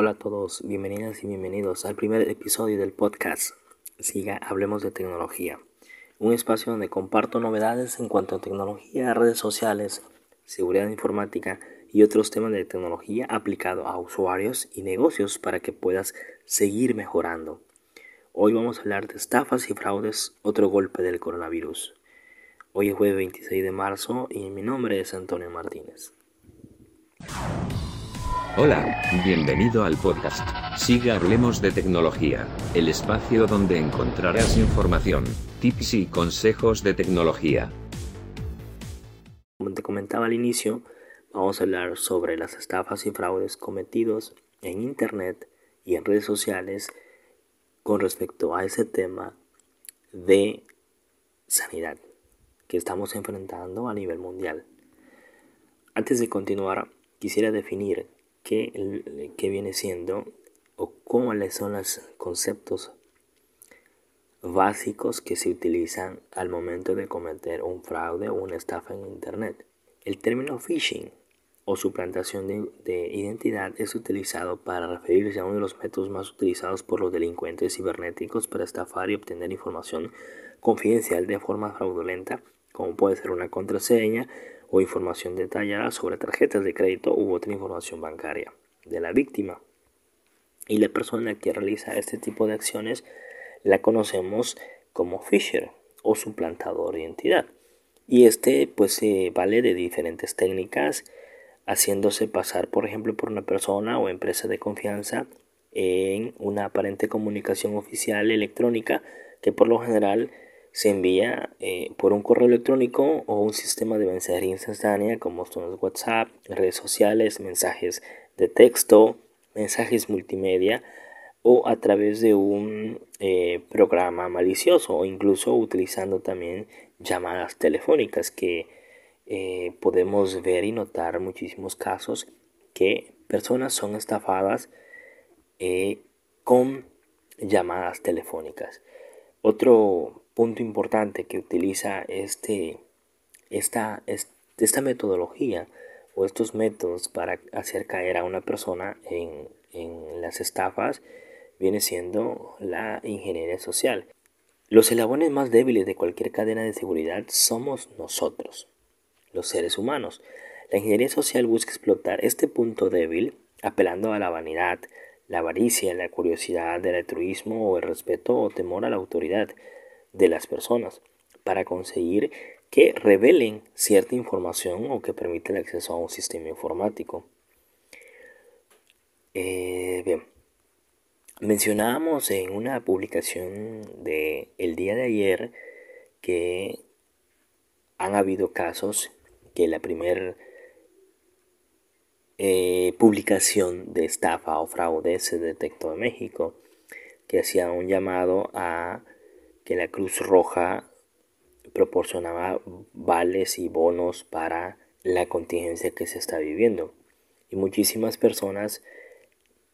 Hola a todos, bienvenidas y bienvenidos al primer episodio del podcast Siga Hablemos de Tecnología, un espacio donde comparto novedades en cuanto a tecnología, redes sociales, seguridad informática y otros temas de tecnología aplicado a usuarios y negocios para que puedas seguir mejorando. Hoy vamos a hablar de estafas y fraudes, otro golpe del coronavirus. Hoy es jueves 26 de marzo y mi nombre es Antonio Martínez. Hola, bienvenido al podcast. Siga Hablemos de Tecnología, el espacio donde encontrarás información, tips y consejos de tecnología. Como te comentaba al inicio, vamos a hablar sobre las estafas y fraudes cometidos en Internet y en redes sociales con respecto a ese tema de sanidad que estamos enfrentando a nivel mundial. Antes de continuar, quisiera definir qué, viene siendo o cuáles son los conceptos básicos que se utilizan al momento de cometer un fraude o una estafa en Internet. El término phishing o suplantación de, de, identidad es utilizado para referirse a uno de los métodos más utilizados por los delincuentes cibernéticos para estafar y obtener información confidencial de forma fraudulenta, como puede ser una contraseña, o información detallada sobre tarjetas de crédito u otra información bancaria de la víctima. Y la persona que realiza este tipo de acciones la conocemos como Fisher o suplantador de identidad. Y este pues se vale de diferentes técnicas, haciéndose pasar por ejemplo por una persona o empresa de confianza en una aparente comunicación oficial electrónica que por lo general se envía eh, por un correo electrónico o un sistema de mensajería instantánea como son los WhatsApp, redes sociales, mensajes de texto, mensajes multimedia o a través de un eh, programa malicioso o incluso utilizando también llamadas telefónicas que eh, podemos ver y notar muchísimos casos que personas son estafadas con llamadas telefónicas. Otro punto importante que utiliza este, esta, esta metodología o estos métodos para hacer caer a una persona en, en las estafas viene siendo la ingeniería social. Los eslabones más débiles de cualquier cadena de seguridad somos nosotros, los seres humanos. La ingeniería social busca explotar este punto débil apelando a la vanidad, la avaricia, la curiosidad, el altruismo o el respeto o temor a la autoridad de las personas para conseguir que revelen cierta información o que permita el acceso a un sistema informático. Eh, bien, mencionábamos en una publicación de el día de ayer que han habido casos que la primera eh, publicación de estafa o fraude se detectó en México, que hacía un llamado a que la Cruz Roja proporcionaba vales y bonos para la contingencia que se está viviendo. Y muchísimas personas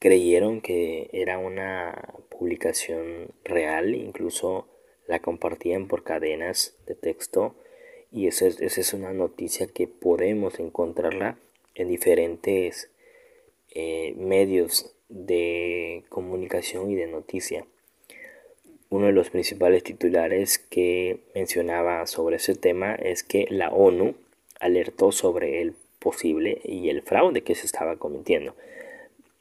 creyeron que era una publicación real, incluso la compartían por cadenas de texto y esa es, esa es una noticia que podemos encontrarla en diferentes eh, medios de comunicación y de noticia. Uno de los principales titulares que mencionaba sobre ese tema es que la ONU alertó sobre el posible y el fraude que se estaba cometiendo.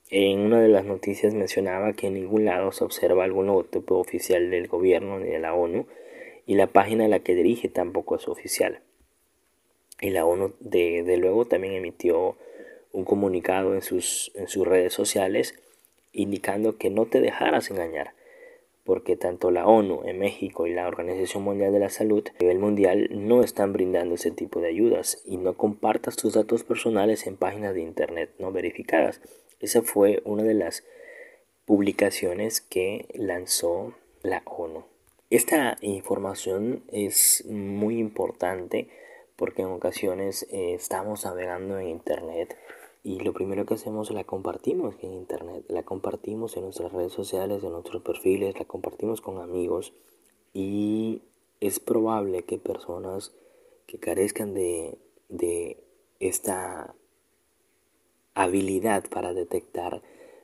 En una de las noticias mencionaba que en ningún lado se observa algún logotipo oficial del gobierno ni de la ONU y la página a la que dirige tampoco es oficial. Y la ONU de, luego también emitió un comunicado en sus redes sociales indicando que no te dejaras engañar porque tanto la ONU en México y la Organización Mundial de la Salud a nivel mundial no están brindando ese tipo de ayudas y no compartas tus datos personales en páginas de internet no verificadas. Esa fue una de las publicaciones que lanzó la ONU. Esta información es muy importante porque en ocasiones eh, estamos navegando en internet y lo primero que hacemos la compartimos en internet, la compartimos en nuestras redes sociales, en nuestros perfiles, la compartimos con amigos y es probable que personas que carezcan de, de esta habilidad para detectar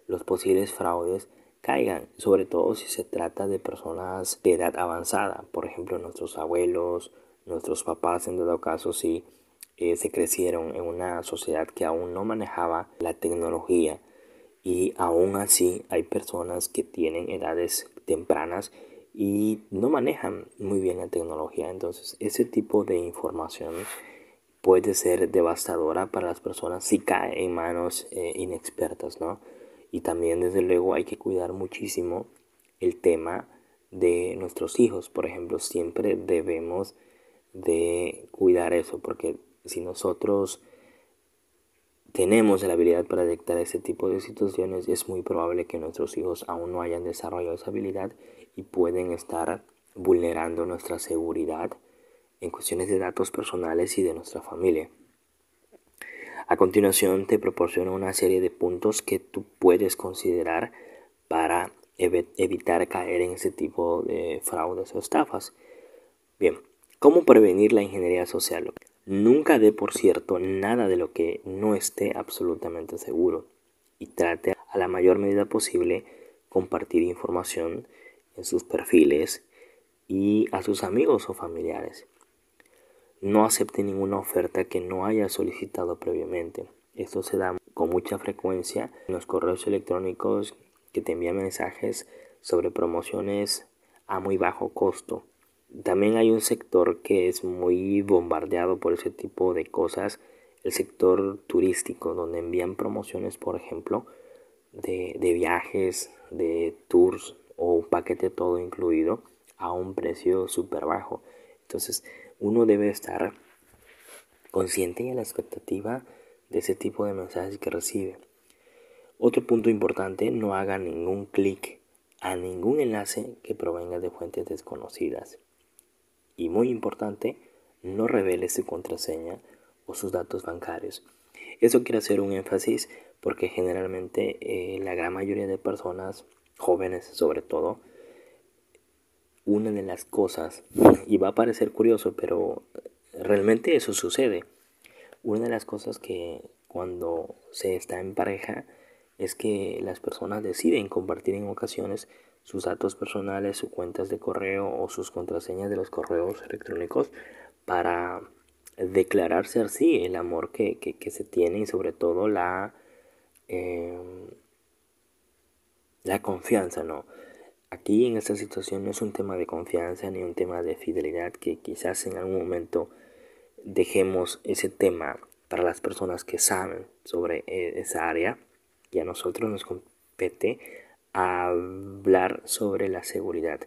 los posibles fraudes caigan, sobre todo si se trata de personas de edad avanzada, por ejemplo nuestros abuelos, nuestros papás en dado caso si eh, se crecieron en una sociedad que aún no manejaba la tecnología y aún así hay personas que tienen edades tempranas y no manejan muy bien la tecnología. Entonces ese tipo de información puede ser devastadora para las personas si cae en manos eh, inexpertas, ¿no? Y también desde luego hay que cuidar muchísimo el tema de nuestros hijos. Por ejemplo, siempre debemos de cuidar eso porque si nosotros tenemos la habilidad para detectar ese tipo de situaciones, es muy probable que nuestros hijos aún no hayan desarrollado esa habilidad y pueden estar vulnerando nuestra seguridad en cuestiones de datos personales y de nuestra familia. A continuación te proporciono una serie de puntos que tú puedes considerar para evitar caer en ese tipo de fraudes o estafas. Bien, ¿cómo prevenir la ingeniería social? Nunca dé por cierto nada de lo que no esté absolutamente seguro y trate a la mayor medida posible compartir información en sus perfiles y a sus amigos o familiares. No acepte ninguna oferta que no haya solicitado previamente. Esto se da con mucha frecuencia en los correos electrónicos que te envían mensajes sobre promociones a muy bajo costo. También hay un sector que es muy bombardeado por ese tipo de cosas, el sector turístico, donde envían promociones, por ejemplo, de, de viajes, de tours o un paquete todo incluido a un precio súper bajo. Entonces, uno debe estar consciente y a la expectativa de ese tipo de mensajes que recibe. Otro punto importante, no haga ningún clic a ningún enlace que provenga de fuentes desconocidas. Y muy importante, no revele su contraseña o sus datos bancarios. Eso quiero hacer un énfasis porque generalmente eh, la gran mayoría de personas, jóvenes sobre todo, una de las cosas, y va a parecer curioso, pero realmente eso sucede. Una de las cosas que cuando se está en pareja es que las personas deciden compartir en ocasiones sus datos personales, sus cuentas de correo o sus contraseñas de los correos electrónicos para declararse así el amor que, se tiene y sobre todo la, eh, la confianza, ¿no? Aquí en esta situación no es un tema de confianza ni un tema de fidelidad que quizás en algún momento dejemos ese tema para las personas que saben sobre eh, esa área y a nosotros nos compete hablar sobre la seguridad.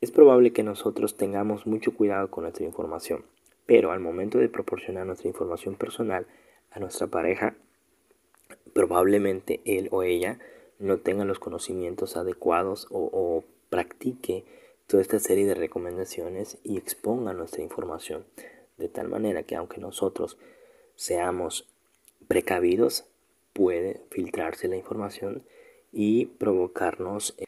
Es probable que nosotros tengamos mucho cuidado con nuestra información, pero al momento de proporcionar nuestra información personal a nuestra pareja, probablemente él o ella no tenga los conocimientos adecuados o, practique toda esta serie de recomendaciones y exponga nuestra información de tal manera que aunque nosotros seamos precavidos puede filtrarse la información y provocarnos eh,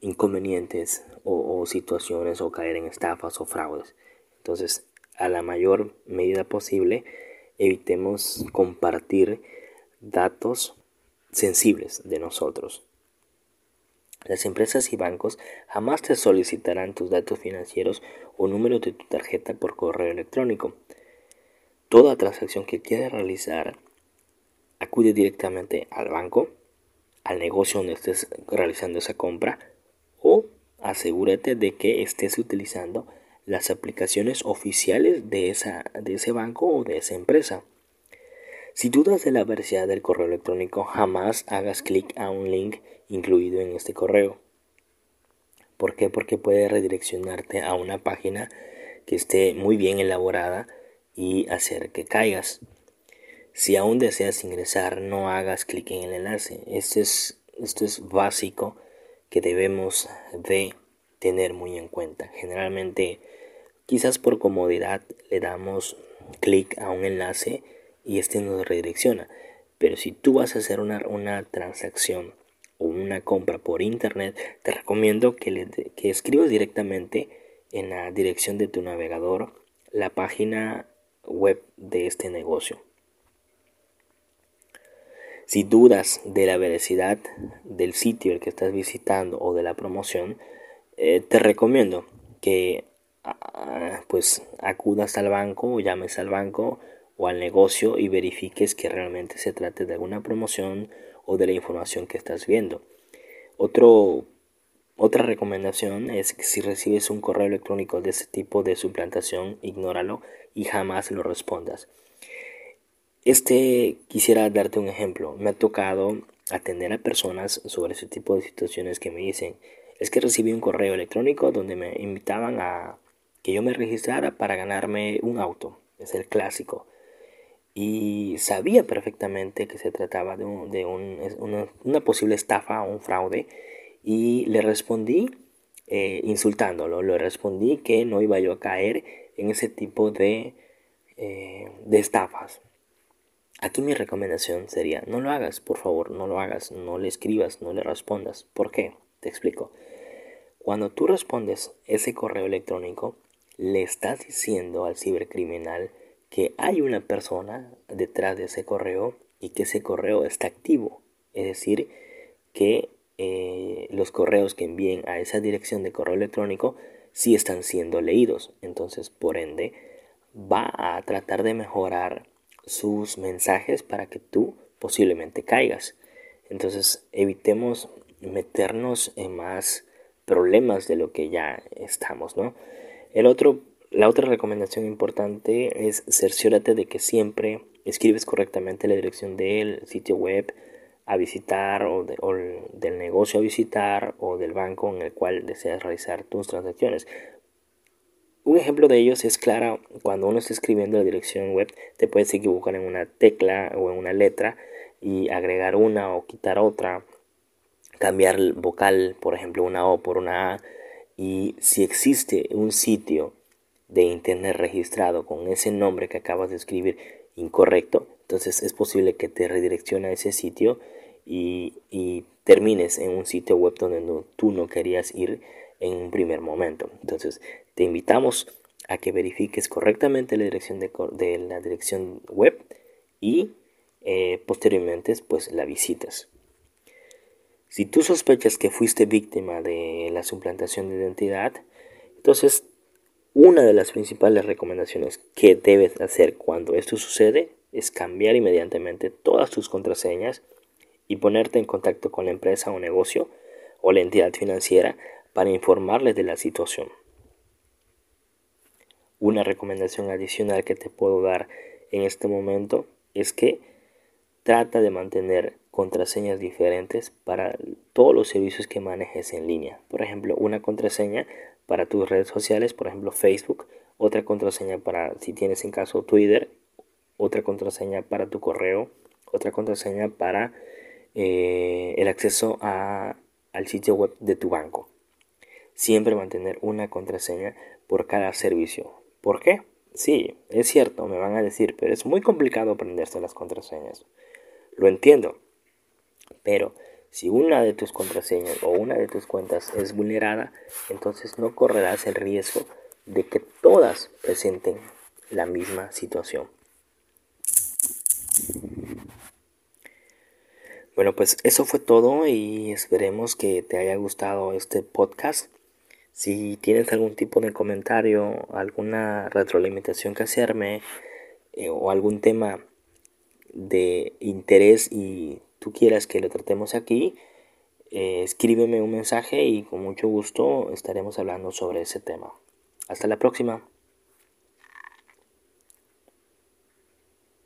inconvenientes o, situaciones o caer en estafas o fraudes. Entonces, a la mayor medida posible, evitemos compartir datos sensibles de nosotros. Las empresas y bancos jamás te solicitarán tus datos financieros o número de tu tarjeta por correo electrónico. Toda transacción que quieras realizar, acude directamente al banco, al negocio donde estés realizando esa compra o asegúrate de que estés utilizando las aplicaciones oficiales de, esa, de ese banco o de esa empresa. Si dudas de la veracidad del correo electrónico, jamás hagas clic a un link incluido en este correo. ¿Por qué? Porque puede redireccionarte a una página que esté muy bien elaborada y hacer que caigas. Si aún deseas ingresar, no hagas clic en el enlace. Esto es, esto es básico que debemos de tener muy en cuenta. Generalmente, quizás por comodidad, le damos clic a un enlace y este nos redirecciona. Pero si tú vas a hacer una, transacción o una compra por internet, te recomiendo que, le, que escribas directamente en la dirección de tu navegador la página web de este negocio. Si dudas de la veracidad del sitio el que estás visitando o de la promoción, eh, te recomiendo que ah, pues acudas al banco o llames al banco o al negocio y verifiques que realmente se trate de alguna promoción o de la información que estás viendo. Otra recomendación es que si recibes un correo electrónico de ese tipo de suplantación, ignóralo y jamás lo respondas. Este quisiera darte un ejemplo. Me ha tocado atender a personas sobre ese tipo de situaciones que me dicen, es que recibí un correo electrónico donde me invitaban a que yo me registrara para ganarme un auto. Es el clásico y sabía perfectamente que se trataba de, una, posible estafa o un fraude y le respondí eh, insultándolo, le respondí que no iba yo a caer en ese tipo de, eh, de estafas. Aquí mi recomendación sería, no lo hagas, por favor, no lo hagas, no le escribas, no le respondas. ¿Por qué? Te explico. Cuando tú respondes ese correo electrónico, le estás diciendo al cibercriminal que hay una persona detrás de ese correo y que ese correo está activo. Es decir, que eh, los correos que envíen a esa dirección de correo electrónico sí están siendo leídos. Entonces, por ende, va a tratar de mejorar sus mensajes para que tú posiblemente caigas. Entonces, evitemos meternos en más problemas de lo que ya estamos, ¿no? El otro la otra recomendación importante es cerciórate de que siempre escribes correctamente la dirección del sitio web a visitar o, del negocio a visitar o del banco en el cual deseas realizar tus transacciones. Un ejemplo de ellos es claro, cuando uno está escribiendo la dirección web, te puedes equivocar en una tecla o en una letra y agregar una o quitar otra, cambiar el vocal, por ejemplo, una O por una A. Y si existe un sitio de internet registrado con ese nombre que acabas de escribir incorrecto, entonces es posible que te redireccione a ese sitio y, termines en un sitio web donde tú no querías ir en un primer momento. Entonces te invitamos a que verifiques correctamente la dirección de, la dirección web y eh, posteriormente pues la visitas. Si tú sospechas que fuiste víctima de la suplantación de identidad, entonces una de las principales recomendaciones que debes hacer cuando esto sucede es cambiar inmediatamente todas tus contraseñas y ponerte en contacto con la empresa o negocio o la entidad financiera para informarles de la situación. Una recomendación adicional que te puedo dar en este momento es que trata de mantener contraseñas diferentes para todos los servicios que manejes en línea. Por ejemplo, una contraseña para tus redes sociales, por ejemplo Facebook, otra contraseña para si tienes en caso Twitter, otra contraseña para tu correo, otra contraseña para eh, el acceso al sitio web de tu banco. Siempre mantener una contraseña por cada servicio. ¿Por qué? Sí, es cierto, me van a decir, pero es muy complicado aprenderse las contraseñas. Lo entiendo, pero si una de tus contraseñas o una de tus cuentas es vulnerada, entonces no correrás el riesgo de que todas presenten la misma situación. Bueno, pues eso fue todo y esperemos que te haya gustado este podcast. Si tienes algún tipo de comentario, alguna retroalimentación que hacerme eh, o algún tema de interés y tú quieras que lo tratemos aquí, eh, escríbeme un mensaje y con mucho gusto estaremos hablando sobre ese tema. Hasta la próxima.